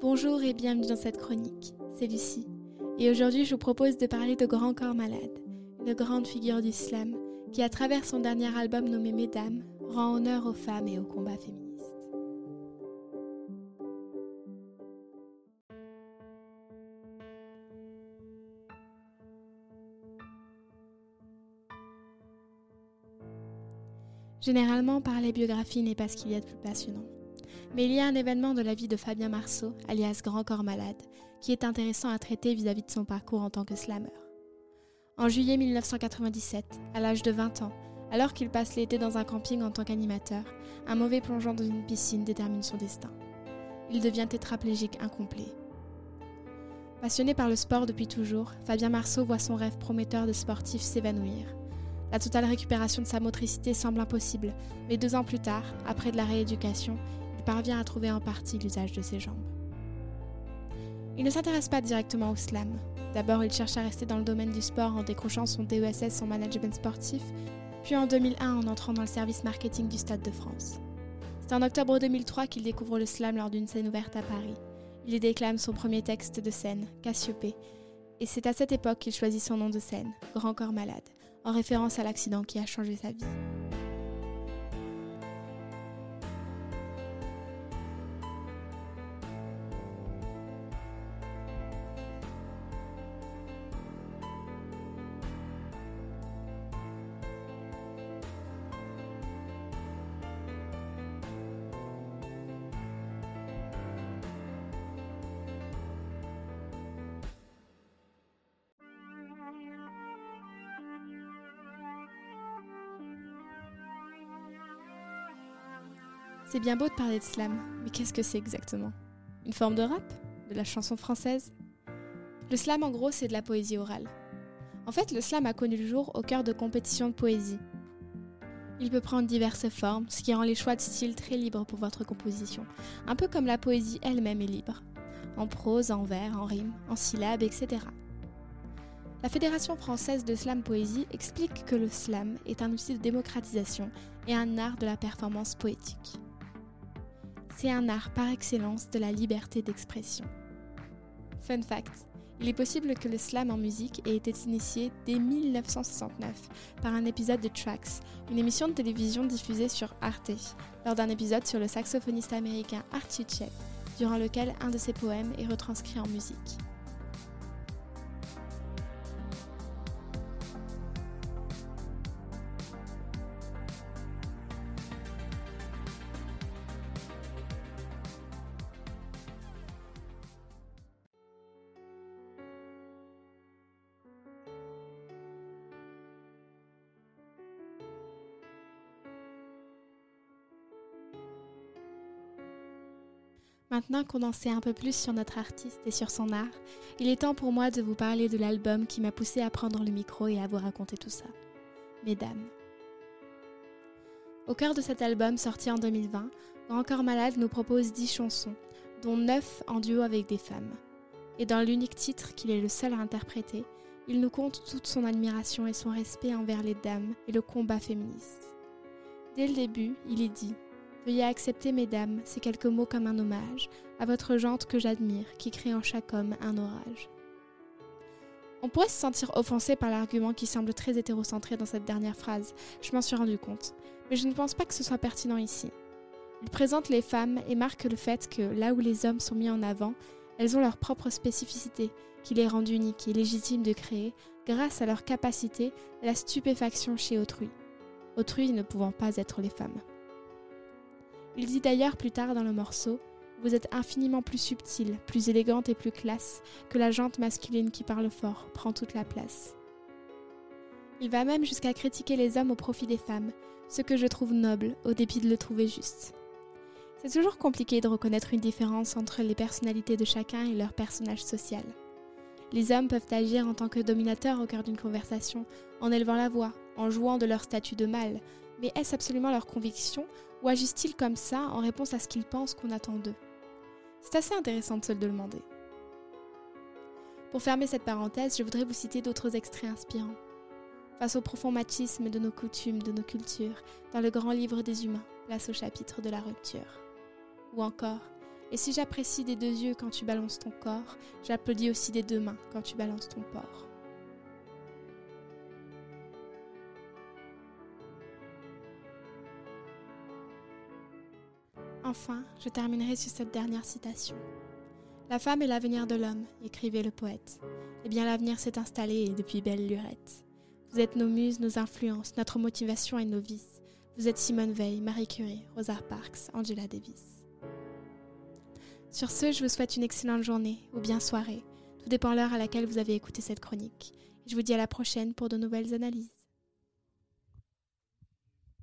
Bonjour et bienvenue dans cette chronique, c'est Lucie. Et aujourd'hui je vous propose de parler de Grand Corps Malade, une grande figure du slam qui à travers son dernier album nommé Mesdames rend honneur aux femmes et au combat féministe. Généralement, parler biographie n'est pas ce qu'il y a de plus passionnant. Mais il y a un événement de la vie de Fabien Marceau, alias Grand Corps Malade, qui est intéressant à traiter vis-à-vis de son parcours en tant que slammer. En juillet 1997, à l'âge de 20 ans, alors qu'il passe l'été dans un camping en tant qu'animateur, un mauvais plongeon dans une piscine détermine son destin. Il devient tétraplégique incomplet. Passionné par le sport depuis toujours, Fabien Marceau voit son rêve prometteur de sportif s'évanouir. La totale récupération de sa motricité semble impossible, mais deux ans plus tard, après de la rééducation, il parvient à trouver en partie l'usage de ses jambes. Il ne s'intéresse pas directement au slam. D'abord, il cherche à rester dans le domaine du sport en décrochant son DESS en management sportif, puis en 2001 en entrant dans le service marketing du Stade de France. C'est en octobre 2003 qu'il découvre le slam lors d'une scène ouverte à Paris. Il y déclame son premier texte de scène, Cassiopée, et c'est à cette époque qu'il choisit son nom de scène, Grand Corps Malade en référence à l'accident qui a changé sa vie. C'est bien beau de parler de slam, mais qu'est-ce que c'est exactement? Une forme de rap? De la chanson française? Le slam en gros c'est de la poésie orale. En fait le slam a connu le jour au cœur de compétitions de poésie. Il peut prendre diverses formes, ce qui rend les choix de style très libres pour votre composition, un peu comme la poésie elle-même est libre. En prose, en vers, en rime, en syllabes, etc. La Fédération française de slam poésie explique que le slam est un outil de démocratisation et un art de la performance poétique c'est un art par excellence de la liberté d'expression. Fun fact, il est possible que le slam en musique ait été initié dès 1969 par un épisode de Tracks, une émission de télévision diffusée sur Arte, lors d'un épisode sur le saxophoniste américain Archie Shepp, durant lequel un de ses poèmes est retranscrit en musique. Maintenant qu'on en sait un peu plus sur notre artiste et sur son art, il est temps pour moi de vous parler de l'album qui m'a poussé à prendre le micro et à vous raconter tout ça. Mesdames. Au cœur de cet album sorti en 2020, Grand Corps Malade nous propose 10 chansons, dont 9 en duo avec des femmes. Et dans l'unique titre qu'il est le seul à interpréter, il nous compte toute son admiration et son respect envers les dames et le combat féministe. Dès le début, il est dit Veuillez accepter, mesdames, ces quelques mots comme un hommage à votre jante que j'admire, qui crée en chaque homme un orage. On pourrait se sentir offensé par l'argument qui semble très hétérocentré dans cette dernière phrase, je m'en suis rendu compte, mais je ne pense pas que ce soit pertinent ici. Il présente les femmes et marque le fait que là où les hommes sont mis en avant, elles ont leur propre spécificité, qui les rend uniques et légitimes de créer, grâce à leur capacité, la stupéfaction chez autrui. Autrui ne pouvant pas être les femmes. Il dit d'ailleurs plus tard dans le morceau Vous êtes infiniment plus subtile, plus élégante et plus classe que la jante masculine qui parle fort, prend toute la place. Il va même jusqu'à critiquer les hommes au profit des femmes, ce que je trouve noble, au dépit de le trouver juste. C'est toujours compliqué de reconnaître une différence entre les personnalités de chacun et leur personnage social. Les hommes peuvent agir en tant que dominateurs au cœur d'une conversation, en élevant la voix, en jouant de leur statut de mâle, mais est-ce absolument leur conviction ou agissent-ils comme ça en réponse à ce qu'ils pensent qu'on attend d'eux? C'est assez intéressant de se le demander. Pour fermer cette parenthèse, je voudrais vous citer d'autres extraits inspirants. Face au profond machisme de nos coutumes, de nos cultures, dans le grand livre des humains, place au chapitre de la rupture. Ou encore, Et si j'apprécie des deux yeux quand tu balances ton corps, j'applaudis aussi des deux mains quand tu balances ton porc. Enfin, je terminerai sur cette dernière citation. La femme est l'avenir de l'homme, écrivait le poète. Eh bien, l'avenir s'est installé depuis belle lurette. Vous êtes nos muses, nos influences, notre motivation et nos vices. Vous êtes Simone Veil, Marie Curie, Rosa Parks, Angela Davis. Sur ce, je vous souhaite une excellente journée ou bien soirée. Tout dépend l'heure à laquelle vous avez écouté cette chronique. je vous dis à la prochaine pour de nouvelles analyses.